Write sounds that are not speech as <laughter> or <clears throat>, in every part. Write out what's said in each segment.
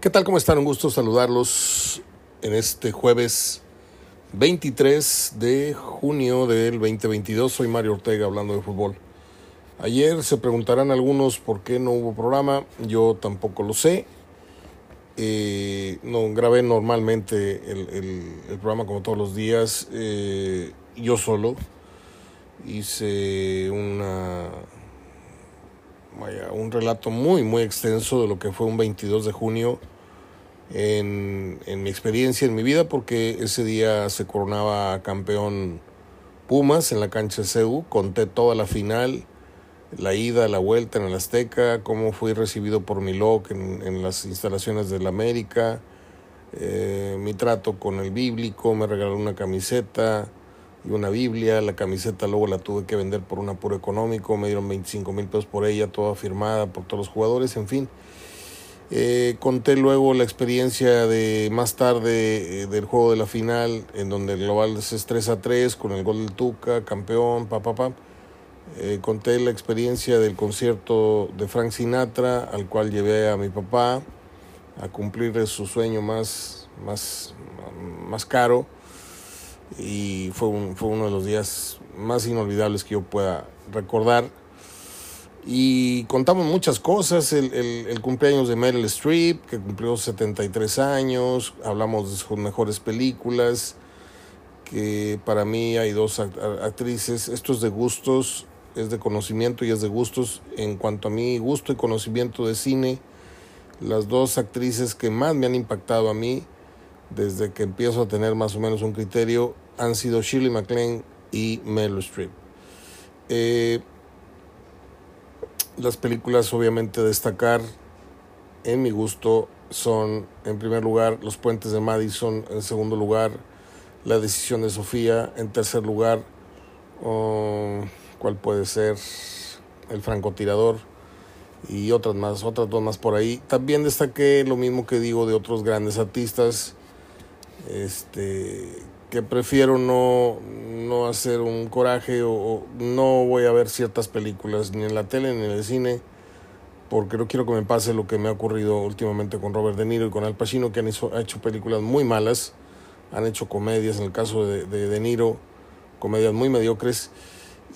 ¿Qué tal? ¿Cómo están? Un gusto saludarlos en este jueves 23 de junio del 2022. Soy Mario Ortega hablando de fútbol. Ayer se preguntarán algunos por qué no hubo programa. Yo tampoco lo sé. Eh, no grabé normalmente el, programa como todos los días. Eh, yo solo hice una vaya, un relato muy muy extenso de lo que fue un 22 de junio en, en, mi experiencia, en mi vida, porque ese día se coronaba campeón Pumas en la cancha CEU. Conté toda la final, la ida, la vuelta en el Azteca, cómo fui recibido por Miloc en, en las instalaciones del América, eh, mi trato con el bíblico, me regaló una camiseta y una Biblia. La camiseta luego la tuve que vender por un apuro económico, me dieron 25 mil pesos por ella, toda firmada por todos los jugadores, en fin. Eh, conté luego la experiencia de más tarde eh, del juego de la final, en donde el global es 3 a 3 con el gol del Tuca, campeón, pa, pa, pa. Eh, conté la experiencia del concierto de Frank Sinatra, al cual llevé a mi papá a cumplir su sueño más, más, más caro. Y fue, fue uno de los días más inolvidables que yo pueda recordar y contamos muchas cosas, el, el, cumpleaños de Meryl Streep, que cumplió 73 años, hablamos de sus mejores películas, que para mí hay dos actrices, esto es de gustos, es de conocimiento y es de gustos, en cuanto a mi gusto y conocimiento de cine, las dos actrices que más me han impactado a mí, desde que empiezo a tener más o menos un criterio, han sido Shirley MacLaine y Meryl Streep. Eh, las películas obviamente destacar en mi gusto son en primer lugar Los puentes de Madison, en segundo lugar La decisión de Sofía, en tercer lugar oh, ¿cuál puede ser? El francotirador y otras más, otras dos más por ahí. También destaqué lo mismo que digo de otros grandes artistas este que prefiero no, no hacer un coraje o, no voy a ver ciertas películas ni en la tele ni en el cine porque no quiero que me pase lo que me ha ocurrido últimamente con Robert De Niro y con Al Pacino que han hecho, películas muy malas, han hecho comedias, en el caso de De, Niro, comedias muy mediocres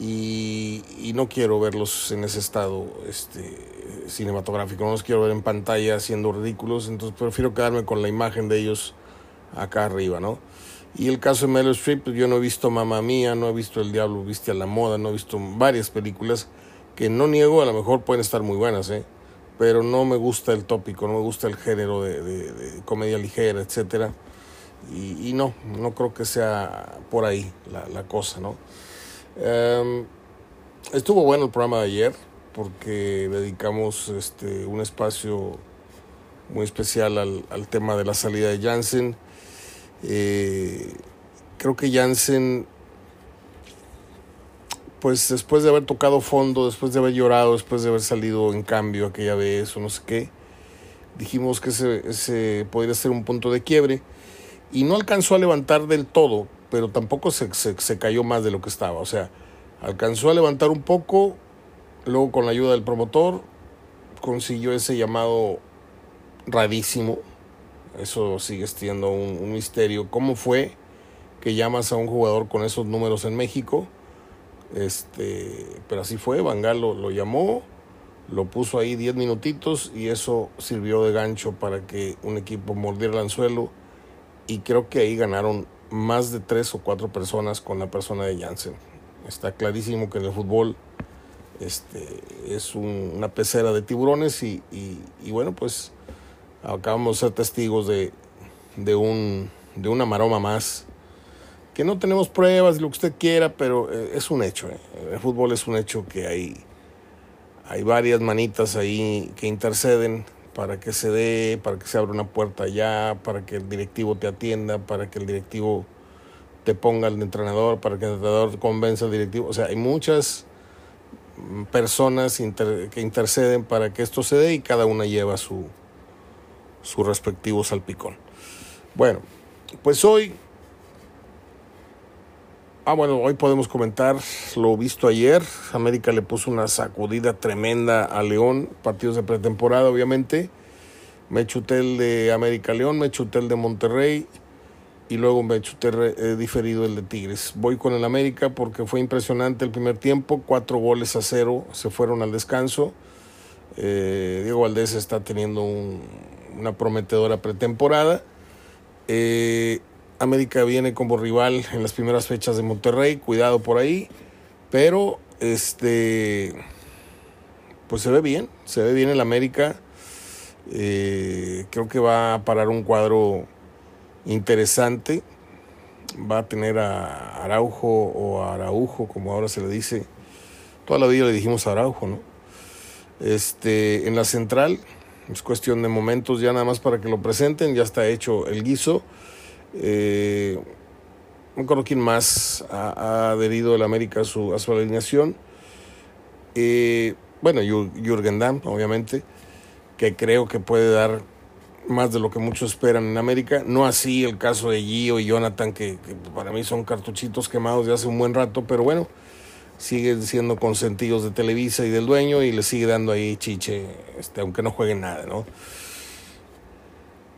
y, no quiero verlos en ese estado este, cinematográfico, no los quiero ver en pantalla haciendo ridículos, entonces prefiero quedarme con la imagen de ellos acá arriba, ¿no? Y el caso de Meryl Streep, pues yo no he visto Mamma Mía, no he visto El Diablo Viste a la Moda, no he visto varias películas que no niego, a lo mejor pueden estar muy buenas, ¿eh? pero no me gusta el tópico, no me gusta el género de, comedia ligera, etcétera. Y, no, no creo que sea por ahí la, cosa, ¿no? Um, estuvo bueno el programa de ayer porque dedicamos este, un espacio muy especial al, al tema de la salida de Jansen eh, creo que Jansen, pues después de haber tocado fondo, después de haber llorado, después de haber salido en cambio aquella vez o no sé qué, dijimos que ese, podría ser un punto de quiebre y no alcanzó a levantar del todo, pero tampoco se, se cayó más de lo que estaba. O sea, alcanzó a levantar un poco, luego con la ayuda del promotor consiguió ese llamado rarísimo eso sigue siendo un, misterio. ¿Cómo fue que llamas a un jugador con esos números en México? Este, pero así fue, Vangal lo, lo llamó, lo puso ahí 10 minutitos y eso sirvió de gancho para que un equipo mordiera el anzuelo y creo que ahí ganaron más de tres o cuatro personas con la persona de Jansen. Está clarísimo que en el fútbol este, es una pecera de tiburones y, y bueno, pues acabamos de ser testigos de, de, un, de una maroma más. Que no tenemos pruebas, lo que usted quiera, pero eh, es un hecho. Eh. El fútbol es un hecho que hay, hay varias manitas ahí que interceden para que se dé, para que se abra una puerta allá, para que el directivo te atienda, para que el directivo te ponga al entrenador, para que el entrenador convenza al directivo. O sea, hay muchas personas que interceden para que esto se dé y cada una lleva su, su respectivo salpicón. Bueno, pues hoy, ah bueno, hoy podemos comentar lo visto ayer. América le puso una sacudida tremenda a León, partidos de pretemporada obviamente. Me chuté el de América León, me chuté el de Monterrey y luego me chuté eh, diferido el de Tigres. Voy con el América porque fue impresionante el primer tiempo, cuatro goles a cero, se fueron al descanso. Eh, Diego Valdés está teniendo una prometedora pretemporada. Eh, América viene como rival en las primeras fechas de Monterrey, cuidado por ahí, pero este pues se ve bien, se ve bien el América. creo que va a parar un cuadro interesante. Va a tener a Araujo o Araujo, como ahora se le dice. Toda la vida le dijimos Araujo, ¿no? Este, en la central, es cuestión de momentos ya nada más para que lo presenten, ya está hecho el guiso. Eh, no quién más ha, adherido el América a su, a su alineación. Eh, bueno, Jürgen Damm, obviamente, que creo que puede dar más de lo que muchos esperan en América. No así el caso de Gio y Jonathan, que, para mí son cartuchitos quemados de hace un buen rato, pero bueno, siguen siendo consentidos de Televisa y del dueño y le sigue dando ahí chiche, este, aunque no jueguen nada, ¿no?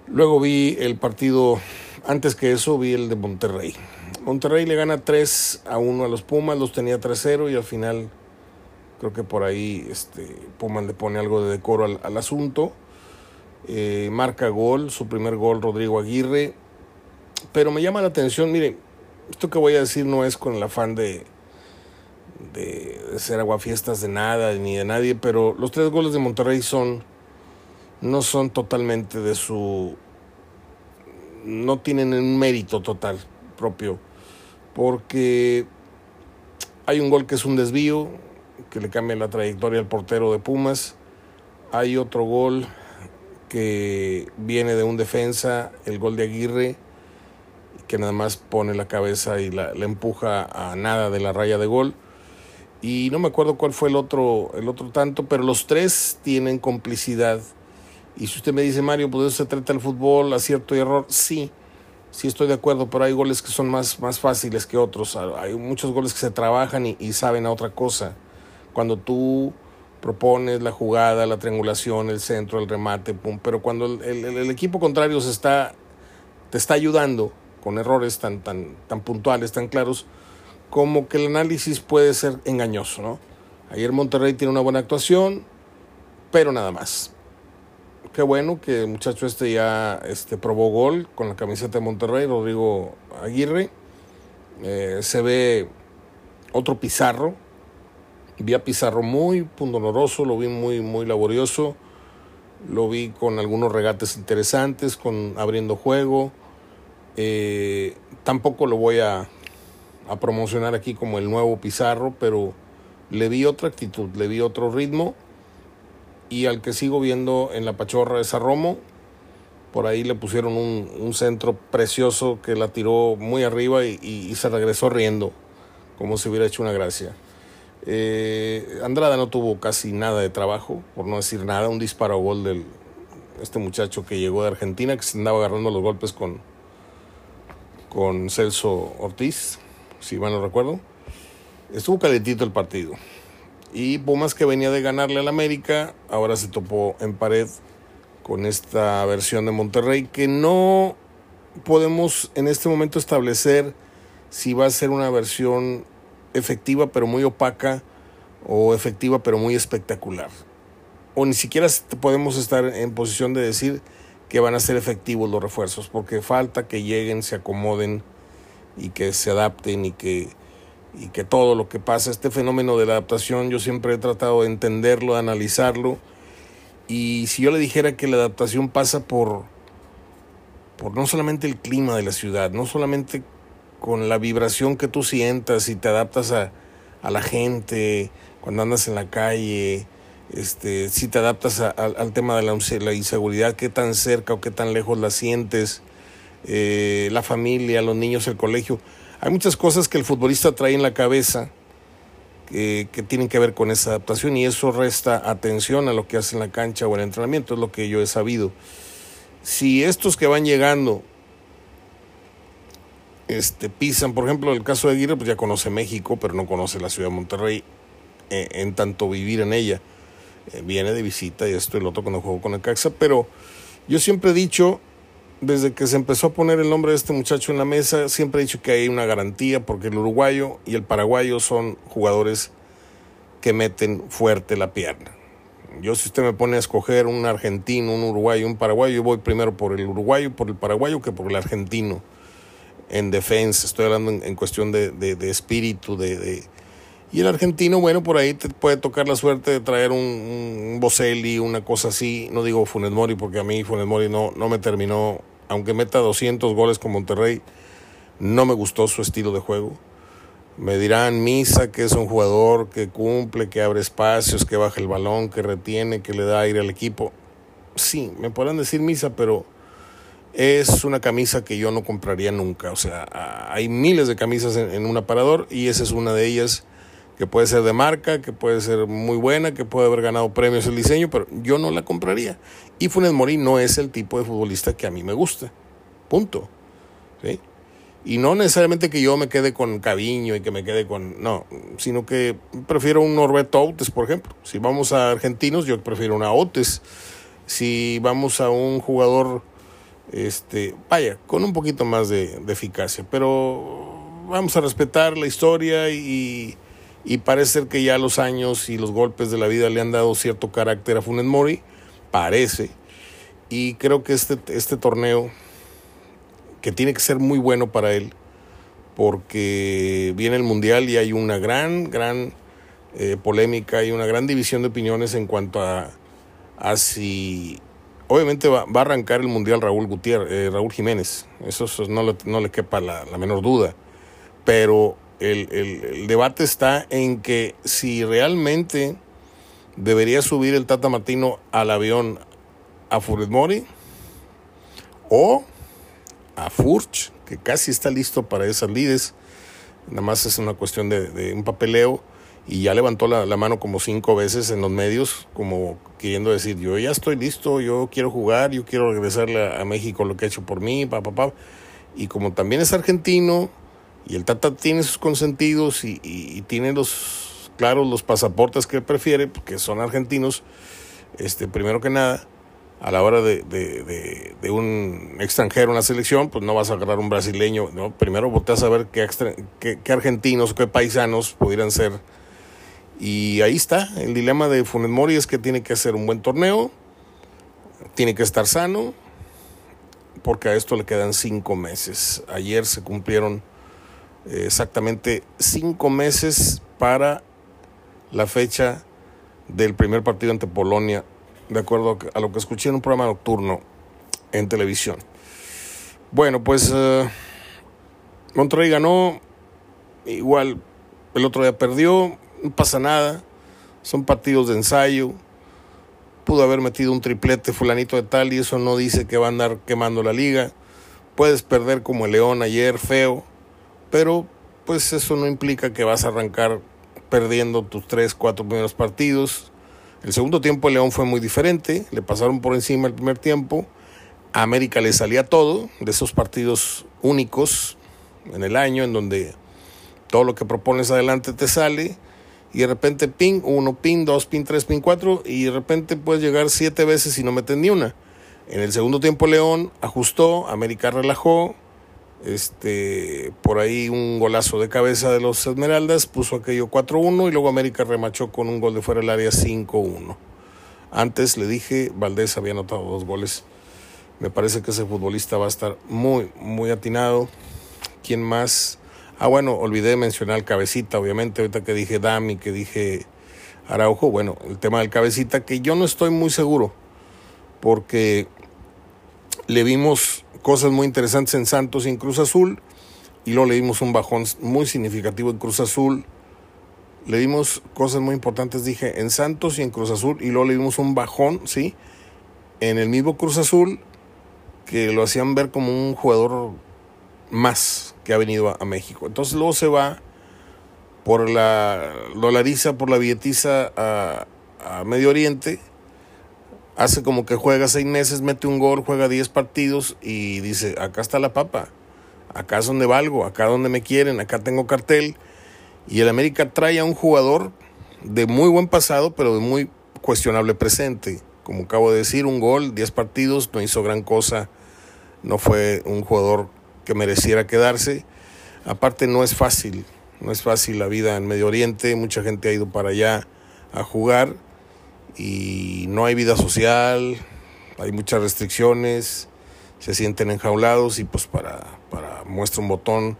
Luego vi el partido, antes que eso vi el de Monterrey. Monterrey le gana 3 a 1 a los Pumas, los tenía 3-0 y al final creo que por ahí este, Pumas le pone algo de decoro al, al asunto. Eh, marca gol, su primer gol Rodrigo Aguirre. Pero me llama la atención, miren, esto que voy a decir no es con el afán de, de, ser aguafiestas de nada ni de nadie, pero los tres goles de Monterrey son no son totalmente de su no tienen un mérito total propio porque hay un gol que es un desvío que le cambia la trayectoria al portero de Pumas hay otro gol que viene de un defensa, el gol de Aguirre, que nada más pone la cabeza y la, empuja a nada de la raya de gol. Y no me acuerdo cuál fue el otro, el otro tanto, pero los tres tienen complicidad. Y si usted me dice, Mario, pues eso se trata el fútbol, acierto y error, sí, sí estoy de acuerdo, pero hay goles que son más, más fáciles que otros. Hay muchos goles que se trabajan y, saben a otra cosa. Cuando tú propones la jugada, la triangulación, el centro, el remate, pum, pero cuando el, equipo contrario se está, te está ayudando con errores tan, tan, tan puntuales, tan claros, como que el análisis puede ser engañoso, ¿no? Ayer Monterrey tiene una buena actuación, pero nada más. Qué bueno que el muchacho este ya este, probó gol con la camiseta de Monterrey, Rodrigo Aguirre. Eh, se ve otro Pizarro, Vi a Pizarro muy pundonoroso, lo vi muy, muy laborioso. Lo vi con algunos regates interesantes, con abriendo juego. Eh, tampoco lo voy a, a promocionar aquí como el nuevo Pizarro, pero le vi otra actitud, le vi otro ritmo. Y al que sigo viendo en la pachorra es a Romo. Por ahí le pusieron un, un centro precioso que la tiró muy arriba y, se regresó riendo, como si hubiera hecho una gracia. Eh, Andrada no tuvo casi nada de trabajo, por no decir nada, un disparo gol del este muchacho que llegó de Argentina, que se andaba agarrando los golpes con, con Celso Ortiz, si mal no recuerdo. Estuvo calentito el partido. Y Pumas que venía de ganarle al América, ahora se topó en pared con esta versión de Monterrey que no podemos en este momento establecer si va a ser una versión efectiva pero muy opaca o efectiva pero muy espectacular. O ni siquiera podemos estar en posición de decir que van a ser efectivos los refuerzos, porque falta que lleguen, se acomoden y que se adapten y que, y que todo lo que pasa, este fenómeno de la adaptación, yo siempre he tratado de entenderlo, de analizarlo. Y si yo le dijera que la adaptación pasa por, por no solamente el clima de la ciudad, no solamente con la vibración que tú sientas y te adaptas a, a la gente, cuando andas en la calle, este, si te adaptas al tema de la, inseguridad, qué tan cerca o qué tan lejos la sientes, eh, la familia, los niños, el colegio. Hay muchas cosas que el futbolista trae en la cabeza que, que, tienen que ver con esa adaptación y eso resta atención a lo que hace en la cancha o en el entrenamiento, es lo que yo he sabido. Si estos que van llegando este, pisan, por ejemplo, el caso de Aguirre, pues ya conoce México, pero no conoce la ciudad de Monterrey eh, en tanto vivir en ella. Eh, viene de visita y esto y lo otro cuando jugó con el Caxa, pero Yo siempre he dicho, desde que se empezó a poner el nombre de este muchacho en la mesa, siempre he dicho que hay una garantía porque el uruguayo y el paraguayo son jugadores que meten fuerte la pierna. Yo si usted me pone a escoger un argentino, un uruguayo, un paraguayo, yo voy primero por el uruguayo, por el paraguayo que por el argentino en defensa. Estoy hablando en, cuestión de, de, espíritu, de, Y el argentino, bueno, por ahí te puede tocar la suerte de traer un, un Boselli, una cosa así. No digo Funes Mori porque a mí Funes Mori no, no me terminó, aunque meta 200 goles con Monterrey, no me gustó su estilo de juego. Me dirán Misa que es un jugador que cumple, que abre espacios, que baja el balón, que retiene, que le da aire al equipo. Sí, me podrán decir Misa, pero es una camisa que yo no compraría nunca. O sea, hay miles de camisas en, un aparador y esa es una de ellas que puede ser de marca, que puede ser muy buena, que puede haber ganado premios el diseño, pero yo no la compraría. Y Funes Mori no es el tipo de futbolista que a mí me gusta. Punto. ¿Sí? Y no necesariamente que yo me quede con Caviño y que me quede con. No, sino que prefiero un Norberto Outes, por ejemplo. Si vamos a argentinos, yo prefiero una Outes. Si vamos a un jugador, este, vaya, con un poquito más de, eficacia. Pero vamos a respetar la historia y, y parece ser que ya los años y los golpes de la vida le han dado cierto carácter a Funes Mori. Parece. Y creo que este, este torneo que tiene que ser muy bueno para él, porque viene el Mundial y hay una gran, gran eh, polémica y una gran división de opiniones en cuanto a, a si... Obviamente va, va, a arrancar el Mundial Raúl Gutiérrez, eh, Raúl Jiménez, eso, no, le, no le quepa la, la menor duda, pero el, el, debate está en que si realmente debería subir el Tata Martino al avión a Furet o a Furch, que casi está listo para esas lides. Nada más es una cuestión de, un papeleo y ya levantó la, mano como cinco veces en los medios, como queriendo decir, yo ya estoy listo, yo quiero jugar, yo quiero regresarle a, México lo que ha hecho por mí, papá, papá. Y como también es argentino y el Tata tiene sus consentidos y, tiene los, claros los pasaportes que prefiere, porque son argentinos, este, primero que nada, a la hora de, un extranjero en la selección, pues no vas a agarrar un brasileño. Primero volteas a ver qué, qué, qué, argentinos qué paisanos pudieran ser. Y ahí está, el dilema de Funes Mori es que tiene que hacer un buen torneo, tiene que estar sano, porque a esto le quedan cinco meses. Ayer se cumplieron exactamente cinco meses para la fecha del primer partido ante Polonia de acuerdo a lo que escuché en un programa nocturno en televisión. Bueno, pues uh, Monterrey ganó, igual el otro día perdió, no pasa nada, son partidos de ensayo, pudo haber metido un triplete fulanito de tal y eso no dice que va a andar quemando la liga, puedes perder como el León ayer, feo, pero pues eso no implica que vas a arrancar perdiendo tus tres, cuatro primeros partidos. El segundo tiempo el León fue muy diferente, le pasaron por encima el primer tiempo, a América le salía todo, de esos partidos únicos en el año en donde todo lo que propones adelante te sale. Y de repente ping, uno ping, dos ping, tres ping, cuatro. Y de repente puedes llegar siete veces y no metes ni una. En el segundo tiempo León ajustó, América relajó, este, por ahí un golazo de cabeza de los Esmeraldas, puso aquello 4-1 y luego América remachó con un gol de fuera del área 5-1. Antes le dije, Valdés había anotado dos goles. Me parece que ese futbolista va a estar muy, muy atinado. ¿Quién más? Ah, bueno, olvidé mencionar al cabecita, obviamente, ahorita que dije Dami, que dije Araujo. Bueno, el tema del cabecita, que yo no estoy muy seguro, porque le vimos cosas muy interesantes en Santos y en Cruz Azul. Y luego le dimos un bajón muy significativo en Cruz Azul. Le dimos cosas muy importantes, dije, en Santos y en Cruz Azul. Y luego le dimos un bajón, ¿sí? En el mismo Cruz Azul, que lo hacían ver como un jugador más que ha venido a, México. Entonces luego se va por la dolariza, por la billetiza a, a Medio Oriente hace como que juega seis meses, mete un gol, juega diez partidos y dice, acá está la papa, acá es donde valgo, acá donde me quieren, acá tengo cartel. Y el América trae a un jugador de muy buen pasado, pero de muy cuestionable presente. como acabo de decir, un gol, 10 partidos, no hizo gran cosa, no fue un jugador que mereciera quedarse. Aparte no es fácil, no es fácil la vida en Medio Oriente, mucha gente ha ido para allá a jugar y no hay vida social, hay muchas restricciones, se sienten enjaulados y pues para, para muestra un botón,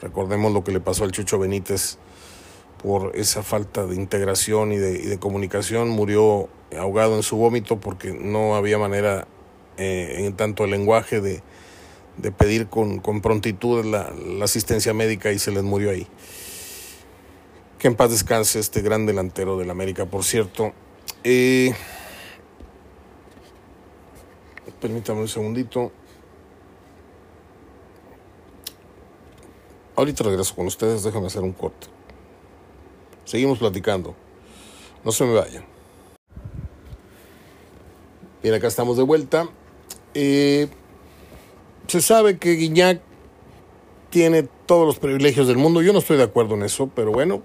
recordemos lo que le pasó al Chucho Benítez por esa falta de integración y de, comunicación, murió ahogado en su vómito porque no había manera eh, en tanto el lenguaje de, pedir con, prontitud la, asistencia médica y se les murió ahí. Que en paz descanse este gran delantero del América, por cierto. Eh, permítame un segundito. Ahorita regreso con ustedes, déjame hacer un corte. Seguimos platicando. No se me vayan. Bien, acá estamos de vuelta. Eh, se sabe que Guiñac tiene todos los privilegios del mundo. Yo no estoy de acuerdo en eso, pero bueno,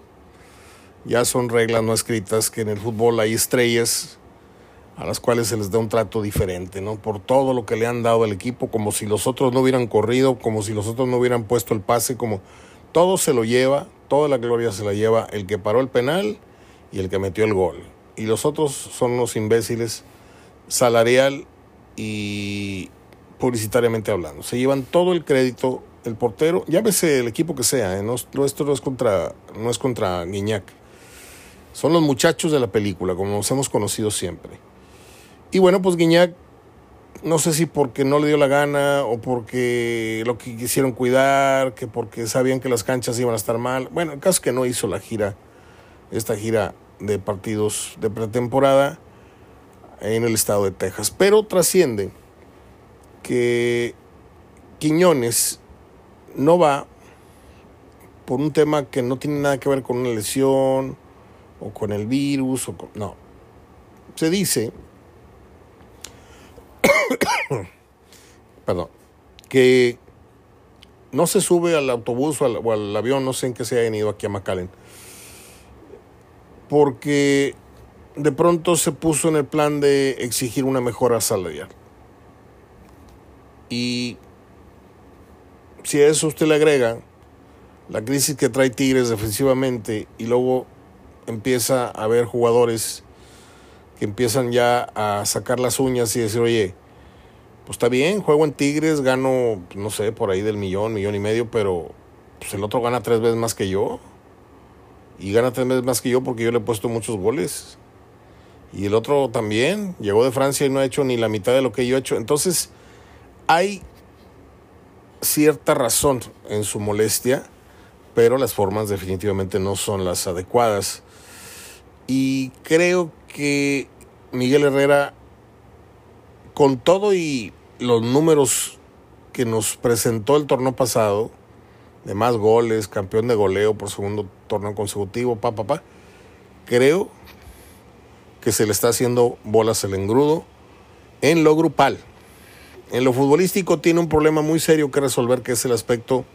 ya son reglas no escritas que en el fútbol hay estrellas a las cuales se les da un trato diferente, ¿no? Por todo lo que le han dado al equipo, como si los otros no hubieran corrido, como si los otros no hubieran puesto el pase, como todo se lo lleva, toda la gloria se la lleva el que paró el penal y el que metió el gol. Y los otros son los imbéciles salarial y publicitariamente hablando. Se llevan todo el crédito, el portero, llámese el equipo que sea, ¿eh? no, esto no es contra, no es contra Guiñac. Son los muchachos de la película, como nos hemos conocido siempre. Y bueno, pues Guiñac, no sé si porque no le dio la gana o porque lo que quisieron cuidar, que porque sabían que las canchas iban a estar mal. Bueno, el caso es que no hizo la gira, esta gira de partidos de pretemporada en el estado de Texas. Pero trasciende que Quiñones no va por un tema que no tiene nada que ver con una lesión o con el virus o con, no. Se dice <coughs> perdón, que no se sube al autobús o al, avión, no sé en qué se hayan ido aquí a McAllen, porque de pronto se puso en el plan de exigir una mejora salarial. Y si a eso usted le agrega la crisis que trae Tigres defensivamente y luego empieza a haber jugadores que empiezan ya a sacar las uñas y decir, oye, pues está bien, juego en Tigres, gano, no sé, por ahí del millón, millón y medio, pero pues el otro gana tres veces más que yo. Y gana tres veces más que yo porque yo le he puesto muchos goles. Y el otro también, llegó de Francia y no ha hecho ni la mitad de lo que yo he hecho. Entonces, hay cierta razón en su molestia, pero las formas definitivamente no son las adecuadas. Y creo que Miguel Herrera con todo y los números que nos presentó el torneo pasado, de más goles, campeón de goleo por segundo torneo consecutivo, pa, pa, pa, creo que se le está haciendo bolas el engrudo en lo grupal. En lo futbolístico tiene un problema muy serio que resolver, que es el aspecto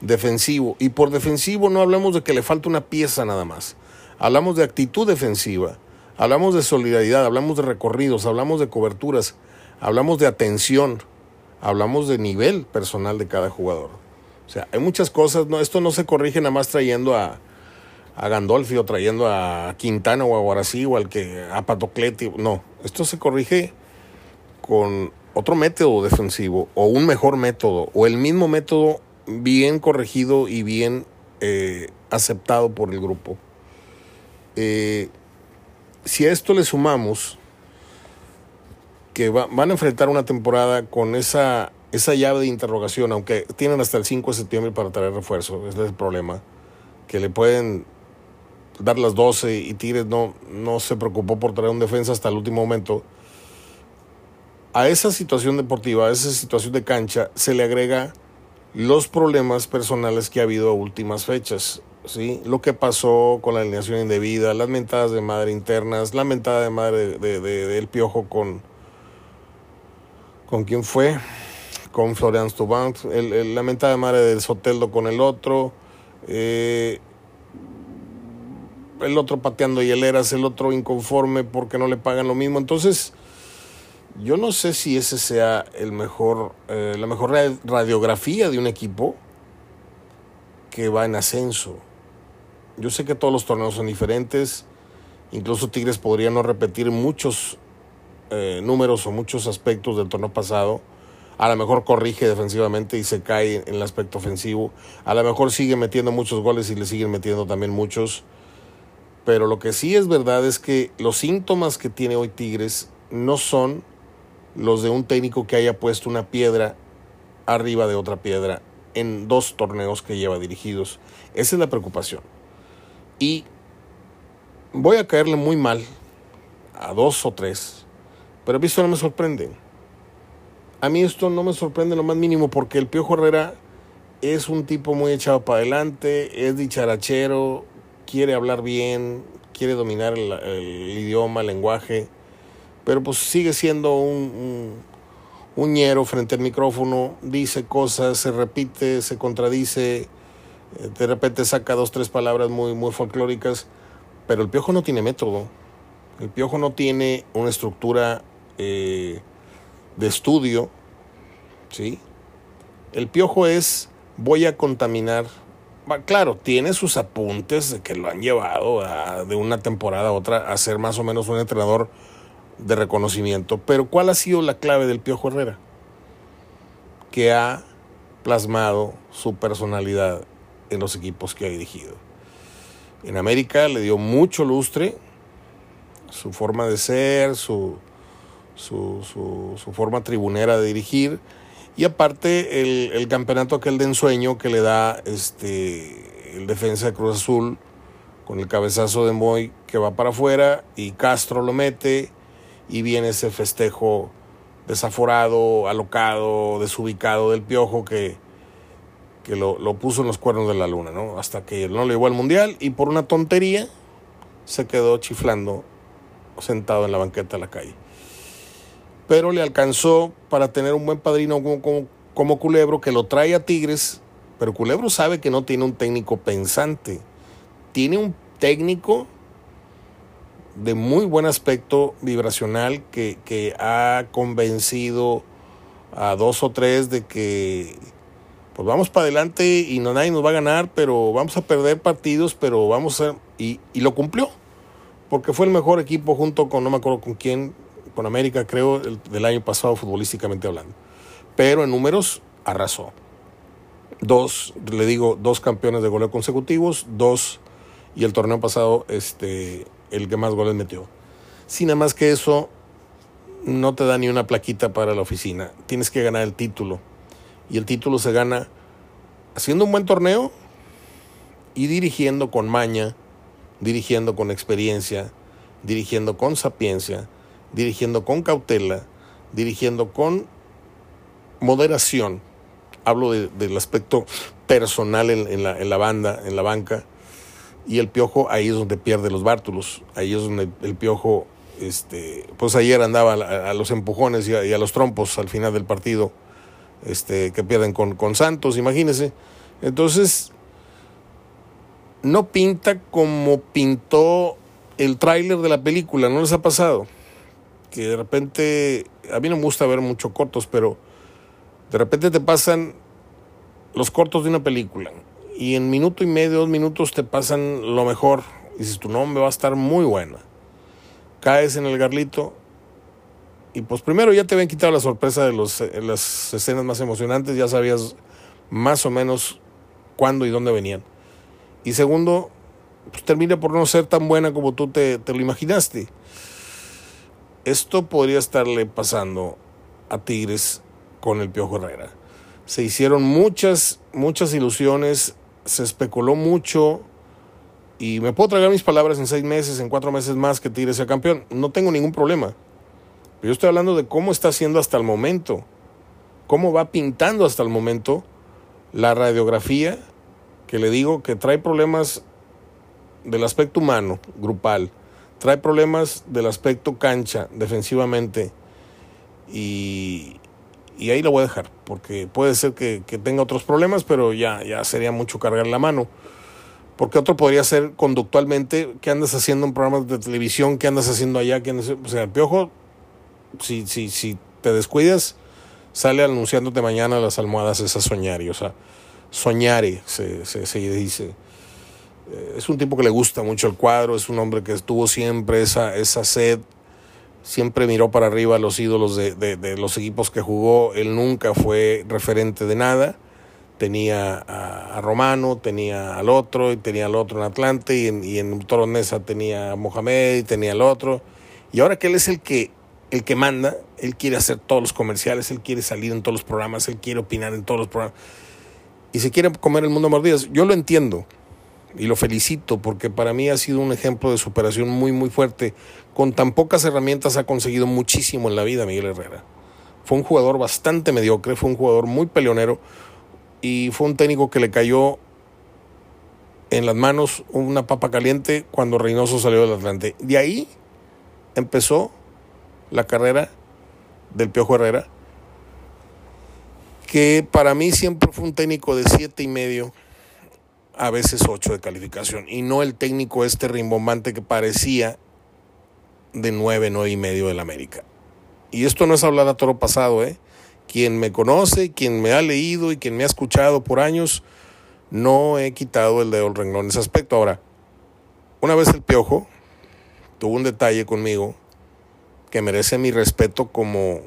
defensivo. Y por defensivo no hablamos de que le falta una pieza nada más. Hablamos de actitud defensiva, hablamos de solidaridad, hablamos de recorridos, hablamos de coberturas, hablamos de atención, hablamos de nivel personal de cada jugador. O sea, hay muchas cosas, esto no se corrige nada más trayendo a, a Gandolfi o trayendo a Quintana o a Guarací o al que, a Patocleti, no, esto se corrige con otro método defensivo o un mejor método o el mismo método bien corregido y bien eh, aceptado por el grupo. Eh, si a esto le sumamos que van a enfrentar una temporada con esa, esa llave de interrogación, aunque tienen hasta el 5 de septiembre para traer refuerzo, ese es el problema, que le pueden dar las 12 y Tigres no, no se preocupó por traer un defensa hasta el último momento. A esa situación deportiva, a esa situación de cancha, se le agrega los problemas personales que ha habido a últimas fechas. ¿Sí? Lo que pasó con la alineación indebida, las mentadas de madre internas, la mentada de madre de, del piojo con, ¿Con quién fue? Con Florian Stubant. El, la mentada madre del Soteldo con el otro. Eh, el otro pateando hieleras, el otro inconforme porque no le pagan lo mismo. Entonces, Yo no sé si ese sea el mejor, eh, la mejor radiografía de un equipo que va en ascenso. Yo sé que todos los torneos son diferentes, incluso Tigres podría no repetir muchos eh, números o muchos aspectos del torneo pasado. A lo mejor corrige defensivamente y se cae en el aspecto ofensivo. A lo mejor sigue metiendo muchos goles y le siguen metiendo también muchos. Pero lo que sí es verdad es que los síntomas que tiene hoy Tigres no son los de un técnico que haya puesto una piedra arriba de otra piedra en dos torneos que lleva dirigidos. Esa es la preocupación. Y voy a caerle muy mal a dos o tres, pero a mí esto no me sorprende. A mí esto no me sorprende lo más mínimo porque el Piojo Herrera es un tipo muy echado para adelante, es dicharachero, quiere hablar bien, quiere dominar el, idioma, el lenguaje, pero pues sigue siendo un, un, ñero frente al micrófono, dice cosas, se repite, se contradice, de repente saca dos, tres palabras muy, muy folclóricas, pero el piojo no tiene método, el piojo no tiene una estructura eh, de estudio, ¿sí? El piojo es voy a contaminar claro, tiene sus apuntes que lo han llevado de una temporada a otra a ser más o menos un entrenador de reconocimiento. Pero ¿cuál ha sido la clave del Piojo Herrera? Que ha plasmado su personalidad en los equipos que ha dirigido. En América le dio mucho lustre su forma de ser, su, su, su forma tribunera de dirigir y aparte el, el, campeonato aquel de ensueño que le da este el defensa de Cruz Azul con el cabezazo de Moy que va para afuera y Castro lo mete y viene ese festejo desaforado, alocado, desubicado del piojo que, que lo, lo, puso en los cuernos de la luna, ¿no? Hasta que no le llevó al mundial y por una tontería se quedó chiflando sentado en la banqueta de la calle pero le alcanzó para tener un buen padrino como, como, Culebro que lo trae a Tigres, pero Culebro sabe que no tiene un técnico pensante, tiene un técnico de muy buen aspecto vibracional que, que ha convencido a dos o tres de que pues vamos para adelante y no nadie nos va a ganar, pero vamos a perder partidos, pero vamos a... Y, y lo cumplió, porque fue el mejor equipo junto con, no me acuerdo con quién, con América, creo, del año pasado futbolísticamente hablando. Pero en números arrasó. Dos, le digo, dos campeones de goleo consecutivos, dos, y el torneo pasado, este, el que más goles metió. Sin nada más que eso, no te da ni una plaquita para la oficina. Tienes que ganar el título. Y el título se gana haciendo un buen torneo y dirigiendo con maña, dirigiendo con experiencia, dirigiendo con sapiencia, dirigiendo con cautela, dirigiendo con moderación. Hablo del aspecto personal en, la, en, la, banda, en la banca. Y el piojo ahí es donde pierde los bártulos. Ahí es donde el piojo, este, pues ayer andaba a, los empujones y a, los trompos al final del partido, este, que pierden con, con Santos, imagínense. Entonces, no pinta como pintó el tráiler de la película, ¿no les ha pasado? que de repente, a mí no me gusta ver mucho cortos, pero de repente te pasan los cortos de una película y en minuto y medio, dos minutos te pasan lo mejor. Y dices, tu nombre va a estar muy buena. Caes en el garlito y pues primero ya te habían quitado la sorpresa de los, las escenas más emocionantes, ya sabías más o menos cuándo y dónde venían. Y segundo, pues termina por no ser tan buena como tú te, te lo imaginaste. Esto podría estarle pasando a Tigres con el Piojo Herrera. Se hicieron muchas, muchas ilusiones, se especuló mucho y me puedo tragar mis palabras en seis meses, en cuatro meses más que Tigres sea campeón. No tengo ningún problema. Yo estoy hablando de cómo está haciendo hasta el momento, cómo va pintando hasta el momento la radiografía que le digo que trae problemas del aspecto humano, grupal trae problemas del aspecto cancha defensivamente y, ahí lo voy a dejar, porque puede ser que, tenga otros problemas, pero ya, ya sería mucho cargar la mano. Porque otro podría ser conductualmente, ¿qué andas haciendo en programas de televisión? ¿Qué andas haciendo allá? ¿Qué O sea, piojo si, si, si te descuidas, sale anunciándote mañana las almohadas esas soñari, o sea, soñare se, se, se dice. Eh, es un tipo que le gusta mucho el cuadro, es un hombre que tuvo siempre esa, esa sed, siempre miró para arriba a los ídolos de, de, de los equipos que jugó, él nunca fue referente de nada tenía a, Romano, tenía al otro, y tenía al otro en Atlante, y en, y en Toronesa tenía a Mohamed, y tenía al otro. Y ahora que él es el que, el que manda, él quiere hacer todos los comerciales, él quiere salir en todos los programas, él quiere opinar en todos los programas. Y se quiere comer el mundo a mordidas. Yo lo entiendo y lo felicito porque para mí ha sido un ejemplo de superación muy, muy fuerte. Con tan pocas herramientas ha conseguido muchísimo en la vida Miguel Herrera. Fue un jugador bastante mediocre, fue un jugador muy peleonero, y fue un técnico que le cayó en las manos una papa caliente cuando Reynoso salió del Atlante. De ahí empezó la carrera del Piojo Herrera, que para mí siempre fue un técnico de siete y medio, a veces ocho de calificación, y no el técnico este rimbombante que parecía de nueve, nueve y medio del América. Y esto no es hablar a toro pasado, ¿eh? quien me conoce, quien me ha leído y quien me ha escuchado por años, no he quitado el dedo del renglón en ese aspecto. Ahora, una vez el piojo tuvo un detalle conmigo que merece mi respeto como,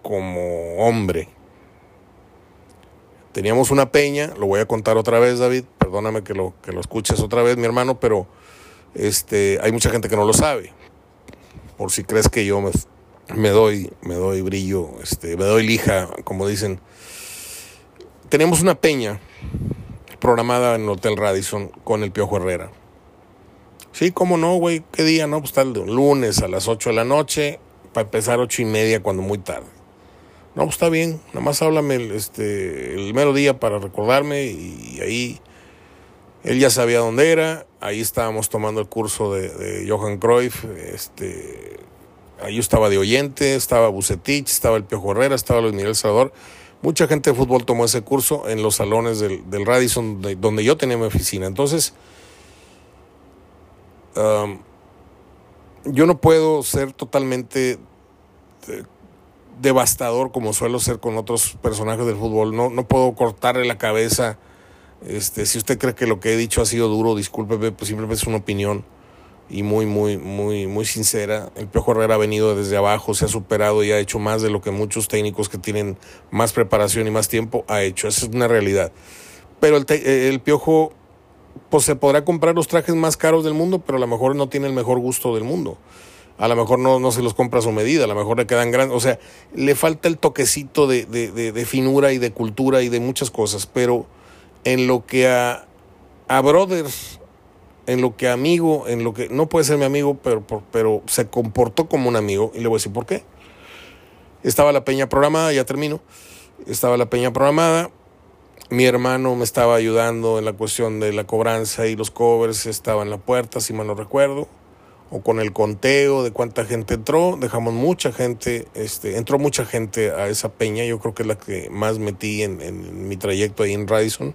como hombre. Teníamos una peña, lo voy a contar otra vez, David, perdóname que lo, que lo escuches otra vez, mi hermano, pero este, hay mucha gente que no lo sabe. Por si crees que yo me, me doy, me doy brillo, este, me doy lija, como dicen. Tenemos una peña programada en el Hotel Radisson con el Piojo Herrera. Sí, cómo no, güey, ¿qué día? No, pues tal, lunes a las 8 de la noche, para empezar ocho y media cuando muy tarde. No, pues está bien, nada más háblame el, este, el mero día para recordarme y, ahí él ya sabía dónde era, ahí estábamos tomando el curso de, de Johan Cruyff, este, Ahí estaba de oyente, estaba Bucetich, estaba el Piojo Herrera, estaba Luis Miguel Salvador. Mucha gente de fútbol tomó ese curso en los salones del, del Radisson, donde yo tenía mi oficina. Entonces, yo no puedo ser totalmente eh, devastador como suelo ser con otros personajes del fútbol. No, no puedo cortarle la cabeza. Este, si usted cree que lo que he dicho ha sido duro, discúlpeme, pues simplemente es una opinión y muy, muy, muy, muy sincera. El Piojo Herrera ha venido desde abajo, se ha superado y ha hecho más de lo que muchos técnicos que tienen más preparación y más tiempo ha hecho. Esa es una realidad. Pero el, eh, el Piojo, pues se podrá comprar los trajes más caros del mundo, pero a lo mejor no tiene el mejor gusto del mundo. A lo mejor no, no se los compra a su medida, a lo mejor le quedan grandes. O sea, le falta el toquecito de, de, de, finura y de cultura y de muchas cosas. Pero en lo que a, a Brothers en lo que amigo, en lo que no puede ser mi amigo, pero, pero se comportó como un amigo. Y le voy a decir por qué. Estaba la peña programada, ya termino. Estaba la peña programada. Mi hermano me estaba ayudando en la cuestión de la cobranza y los covers. Estaba en la puerta, si mal no recuerdo. O con el conteo de cuánta gente entró. Dejamos mucha gente, este, entró mucha gente a esa peña. Yo creo que es la que más metí en, en mi trayecto ahí en Radisson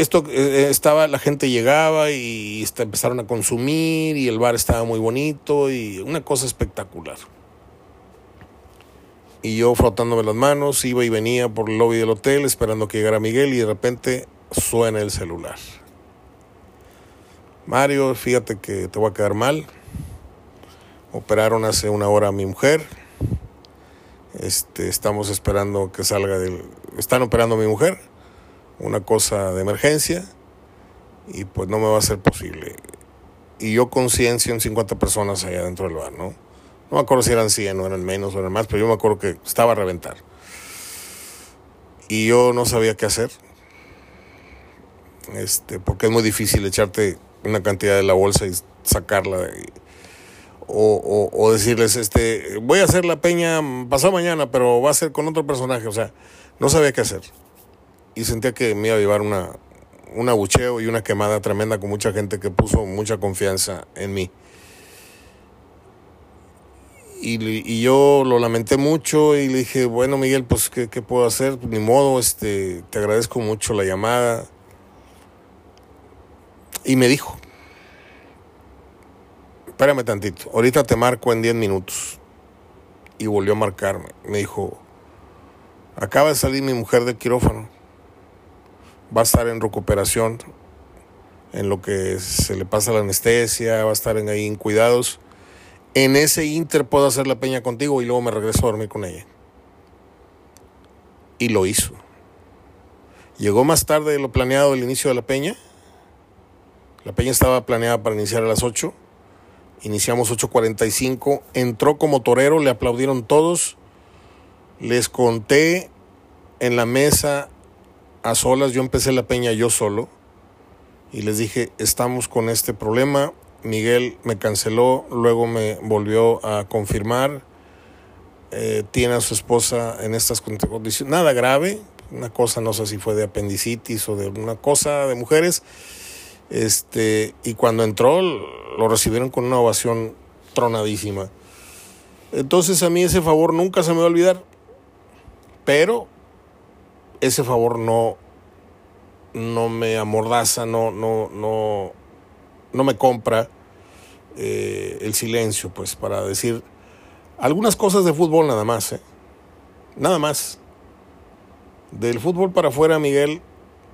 esto eh, estaba, la gente llegaba y empezaron a consumir y el bar estaba muy bonito y una cosa espectacular. Y yo frotándome las manos, iba y venía por el lobby del hotel esperando que llegara Miguel y de repente suena el celular. Mario, fíjate que te voy a quedar mal. Operaron hace una hora a mi mujer. Este, estamos esperando que salga del... Están operando a mi mujer una cosa de emergencia y pues no me va a ser posible. Y yo con 100, 150 personas allá dentro del bar, ¿no? No me acuerdo si eran 100 o eran menos o eran más, pero yo me acuerdo que estaba a reventar. Y yo no sabía qué hacer. Este, porque es muy difícil echarte una cantidad de la bolsa y sacarla. o, o, o, decirles, este, voy a hacer la peña pasado mañana, pero va a ser con otro personaje. O sea, no sabía qué hacer y sentía que me iba a llevar una, un abucheo y una quemada tremenda con mucha gente que puso mucha confianza en mí. Y, y, yo lo lamenté mucho y le dije, bueno Miguel, pues ¿qué, qué puedo hacer? Ni modo, este, te agradezco mucho la llamada. Y me dijo, espérame tantito, ahorita te marco en 10 minutos. Y volvió a marcarme. Me dijo, acaba de salir mi mujer del quirófano. Va a estar en recuperación, en lo que se le pasa la anestesia, va a estar en ahí en cuidados. En ese inter puedo hacer la peña contigo y luego me regreso a dormir con ella. Y lo hizo. Llegó más tarde de lo planeado el inicio de la peña. La peña estaba planeada para iniciar a las 8. Iniciamos 8.45. Entró como torero, le aplaudieron todos. Les conté en la mesa a solas. Yo empecé la peña yo solo. Y les dije, estamos con este problema. Miguel me canceló, luego me volvió a confirmar. Eh, tiene a su esposa en estas condiciones. Nada grave, una cosa, no sé si fue de apendicitis o de una cosa de mujeres. Este, y cuando entró, lo recibieron con una ovación tronadísima. Entonces a mí ese favor nunca se me va a olvidar. Pero ese favor no, no me amordaza, no, no, no, no me compra eh, el silencio, pues, para decir algunas cosas de fútbol nada más, ¿eh? Nada más. Del fútbol para afuera, Miguel,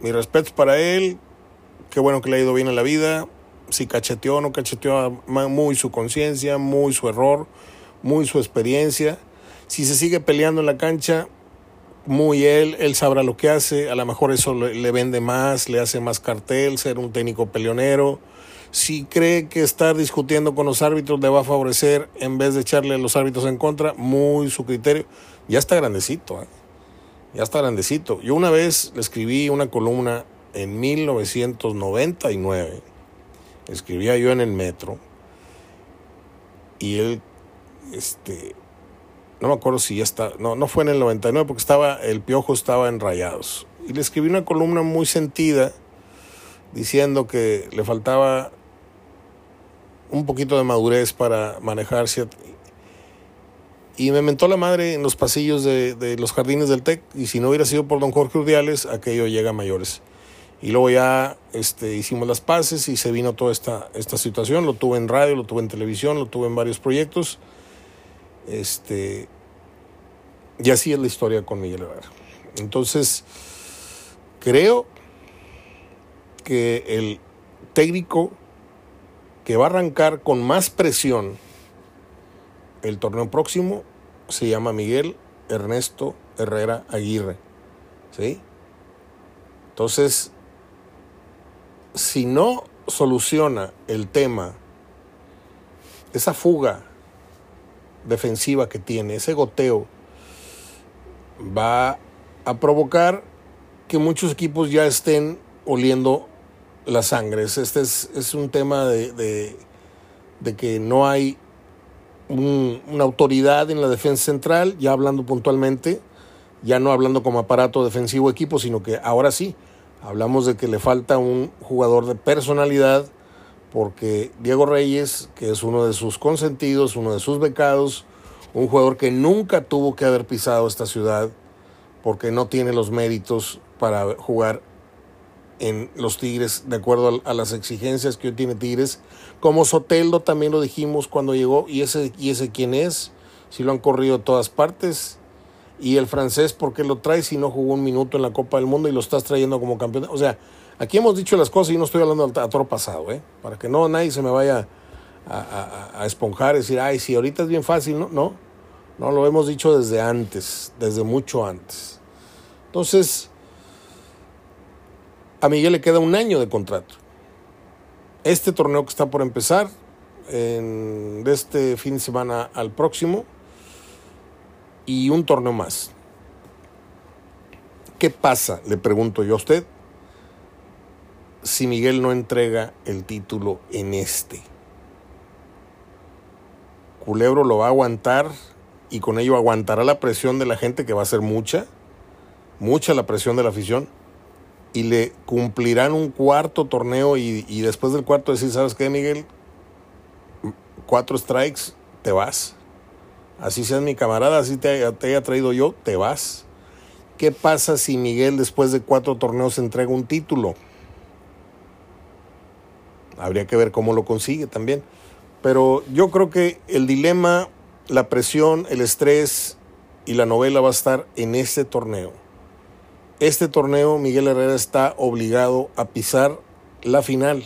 mi respeto para él. Qué bueno que le ha ido bien en la vida. Si cacheteó o no cacheteó, muy su conciencia, muy su error, muy su experiencia. Si se sigue peleando en la cancha, muy él, él sabrá lo que hace. A lo mejor eso le, vende más, le hace más cartel, ser un técnico peleonero. Si cree que estar discutiendo con los árbitros le va a favorecer en vez de echarle a los árbitros en contra, muy su criterio. Ya está grandecito. ¿eh? ya está grandecito. Yo una vez le escribí una columna en 1999. Escribía yo en el metro. Y él, este, no me acuerdo si ya está, no, no fue en el 99 porque estaba, el piojo estaba en rayados. Y le escribí una columna muy sentida diciendo que le faltaba un poquito de madurez para manejar y me mentó la madre en los pasillos de, los jardines del TEC. Y si no hubiera sido por don Jorge Urdiales, aquello llega a mayores. Y luego ya este, hicimos las paces y se vino toda esta, esta situación. Lo tuve en radio, lo tuve en televisión, lo tuve en varios proyectos. Este, y así es la historia con Miguel Herrera. Entonces, creo que el técnico que va a arrancar con más presión el torneo próximo se llama Miguel Ernesto Herrera Aguirre. ¿Sí? Entonces, si no soluciona el tema, esa fuga defensiva que tiene, ese goteo, va a provocar que muchos equipos ya estén oliendo la sangre. Este es, es un tema de, de que no hay una autoridad en la defensa central, ya hablando puntualmente, ya no hablando como aparato defensivo equipo, sino que ahora sí, hablamos de que le falta un jugador de personalidad, porque Diego Reyes, que es uno de sus consentidos, uno de sus becados, un jugador que nunca tuvo que haber pisado esta ciudad, porque no tiene los méritos para jugar en los Tigres, de acuerdo a, las exigencias que hoy tiene Tigres. Como Soteldo también lo dijimos cuando llegó, y ese, y ese quién es, si lo han corrido a todas partes. Y el francés, ¿por qué lo traes si no jugó un minuto en la Copa del Mundo y lo estás trayendo como campeón? O sea, aquí hemos dicho las cosas y no estoy hablando a toro pasado, ¿eh? Para que no nadie se me vaya a, a, esponjar y decir, ay, si ahorita es bien fácil, no, no, no, lo hemos dicho desde antes, desde mucho antes. Entonces, a Miguel le queda un año de contrato. Este torneo que está por empezar, de este fin de semana al próximo, y un torneo más. ¿Qué pasa, le pregunto yo a usted, si Miguel no entrega el título en este? Culebro lo va a aguantar y con ello aguantará la presión de la gente que va a ser mucha, mucha la presión de la afición y le cumplirán un cuarto torneo y, después del cuarto decir, ¿sabes qué, Miguel? Cuatro strikes, te vas. Así seas mi camarada, así te, te haya traído yo, te vas. ¿Qué pasa si Miguel después de cuatro torneos entrega un título? Habría que ver cómo lo consigue también. Pero yo creo que el dilema, la presión, el estrés y la novela va a estar en este torneo. Este torneo Miguel Herrera está obligado a pisar la final.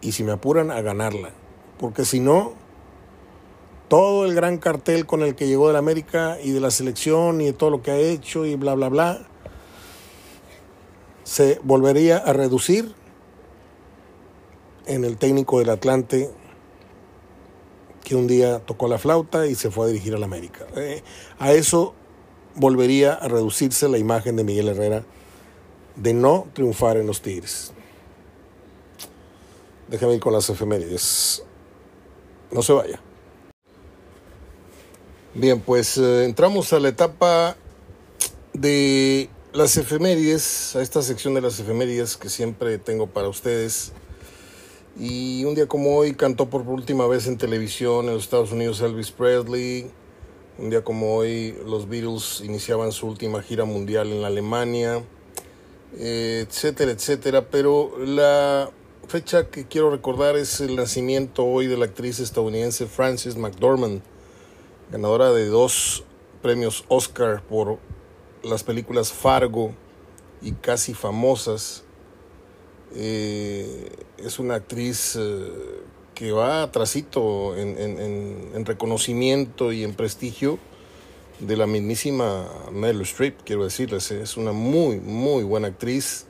Y si me apuran, a ganarla. Porque si no, todo el gran cartel con el que llegó de la América y de la selección y de todo lo que ha hecho y bla, bla, bla, se volvería a reducir en el técnico del Atlante que un día tocó la flauta y se fue a dirigir a la América. Eh, a eso volvería a reducirse la imagen de Miguel Herrera de no triunfar en los Tigres. Déjame ir con las efemérides. No se vaya. Bien, pues eh, entramos a la etapa de las efemérides, a esta sección de las efemérides que siempre tengo para ustedes. Y un día como hoy cantó por última vez en televisión en los Estados Unidos Elvis Presley. Un día como hoy los Beatles iniciaban su última gira mundial en Alemania, etcétera, etcétera. Pero la fecha que quiero recordar es el nacimiento hoy de la actriz estadounidense Frances McDormand, ganadora de dos premios Oscar por las películas Fargo y Casi Famosas. Eh, es una actriz eh, que va atrasito en, en, reconocimiento y en prestigio de la mismísima Meryl Streep, quiero decirles. Es una muy, muy buena actriz.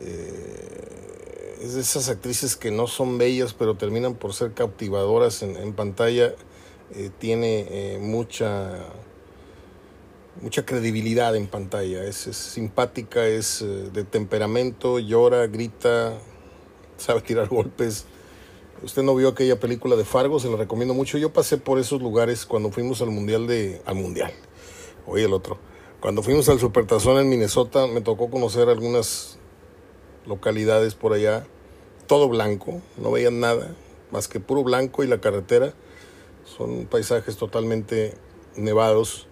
Eh, es de esas actrices que no son bellas, pero terminan por ser cautivadoras en, pantalla. tiene mucha mucha credibilidad en pantalla. Es, simpática, es eh, de temperamento, llora, grita, <laughs> sabe tirar golpes. Usted no vio aquella película de Fargo, se la recomiendo mucho. Yo pasé por esos lugares cuando fuimos al mundial de al mundial. Oye el otro. Cuando fuimos al Supertazón en Minnesota, me tocó conocer algunas localidades por allá, todo blanco, no veían nada más que puro blanco y la carretera. Son paisajes totalmente nevados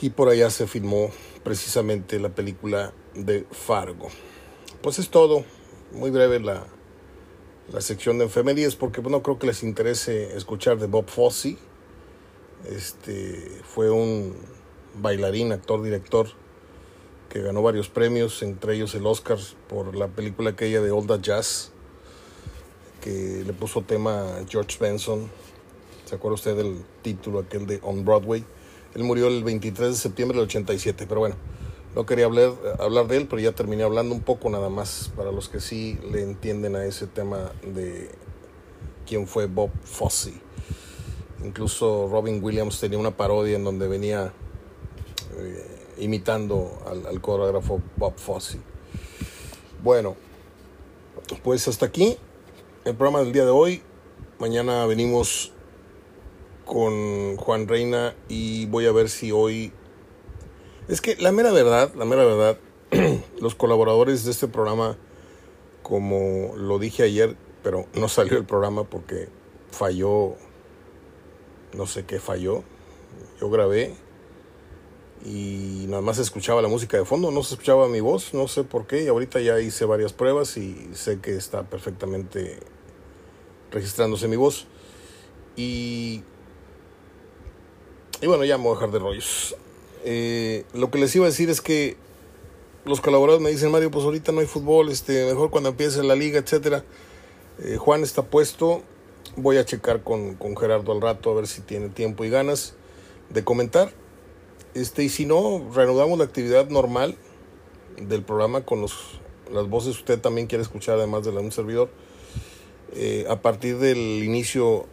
y por allá se filmó precisamente la película de Fargo. Pues es todo, muy breve la, la sección de enfermerías porque no creo que les interese escuchar de Bob Fosse. Este fue un bailarín, actor, director que ganó varios premios, entre ellos el Oscar por la película aquella de Olda Jazz, que le puso tema a George Benson. ¿Se acuerda usted del título aquel de On Broadway? Él murió el 23 de septiembre del 87, pero bueno, no quería hablar, hablar de él, pero ya terminé hablando un poco nada más para los que sí le entienden a ese tema de quién fue Bob Fosse. Incluso Robin Williams tenía una parodia en donde venía eh, imitando al, al coreógrafo Bob Fosse. Bueno, pues hasta aquí el programa del día de hoy. Mañana venimos con Juan Reina y voy a ver si hoy... Es que la mera verdad, la mera verdad, <clears throat> los colaboradores de este programa, como lo dije ayer, pero no salió el programa porque falló, no sé qué falló, yo grabé y nada más escuchaba la música de fondo, no se escuchaba mi voz, no sé por qué, y ahorita ya hice varias pruebas y sé que está perfectamente registrándose mi voz. Y y bueno, ya me voy a dejar de rollos. Eh, lo que les iba a decir es que los colaboradores me dicen, Mario, pues ahorita no hay fútbol, este, mejor cuando empiece la liga, etcétera. Eh, Juan está puesto, voy a checar con, con, Gerardo al rato a ver si tiene tiempo y ganas de comentar. Este, y si no, reanudamos la actividad normal del programa con los, las voces que usted también quiere escuchar, además de la de un servidor. Eh, a partir del inicio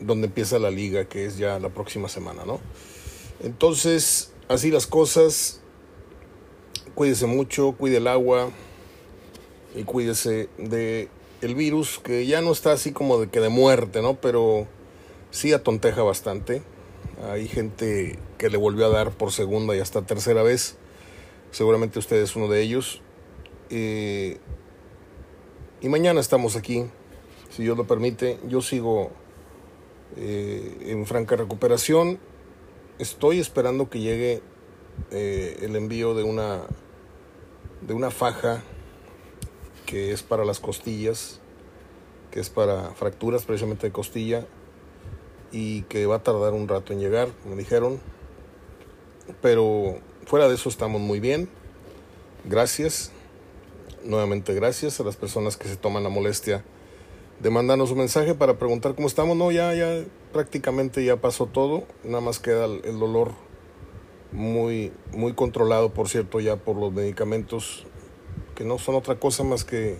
donde empieza la liga, que es ya la próxima semana, ¿no? Entonces, así las cosas, cuídese mucho, cuide el agua y cuídese de el virus, que ya no está así como de que de muerte, ¿no? Pero sí atonteja bastante. Hay gente que le volvió a dar por segunda y hasta tercera vez. Seguramente usted es uno de ellos. Eh, y mañana estamos aquí, si Dios lo permite. Yo sigo eh, en franca recuperación. Estoy esperando que llegue eh, el envío de una, de una faja que es para las costillas. que es para fracturas precisamente de costilla y que va a tardar un rato en llegar, me dijeron. Pero fuera de eso estamos muy bien. Gracias. Nuevamente gracias a las personas que se toman la molestia de mandarnos un mensaje para preguntar cómo estamos. No, ya, ya prácticamente ya pasó todo. Nada más queda el dolor muy, muy controlado, por cierto, ya por los medicamentos que no son otra cosa más que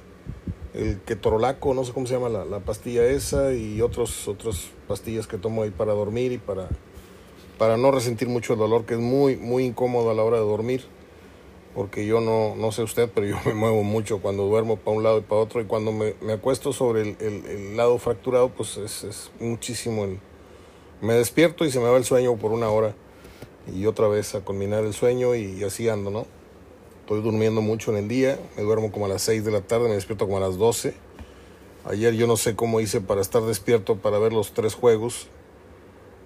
el ketorolaco, no sé cómo se llama la, la, pastilla esa y otros, otras pastillas que tomo ahí para dormir y para, para no resentir mucho el dolor, que es muy, muy incómodo a la hora de dormir, porque yo no, no sé usted, pero yo <laughs> me muevo mucho cuando duermo para un lado y para otro y cuando me, me acuesto sobre el, el, el, lado fracturado, pues es, es muchísimo. El, me despierto y se me va el sueño por una hora y otra vez a culminar el sueño y así ando, ¿no? Estoy durmiendo mucho en el día, me duermo como a las 6 de la tarde, me despierto como a las 12. Ayer yo no sé cómo hice para estar despierto para ver los tres juegos,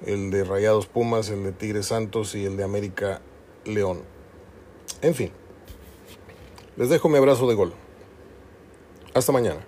el de Rayados Pumas, el de Tigres Santos y el de América León. En fin, les dejo mi abrazo de gol. Hasta mañana.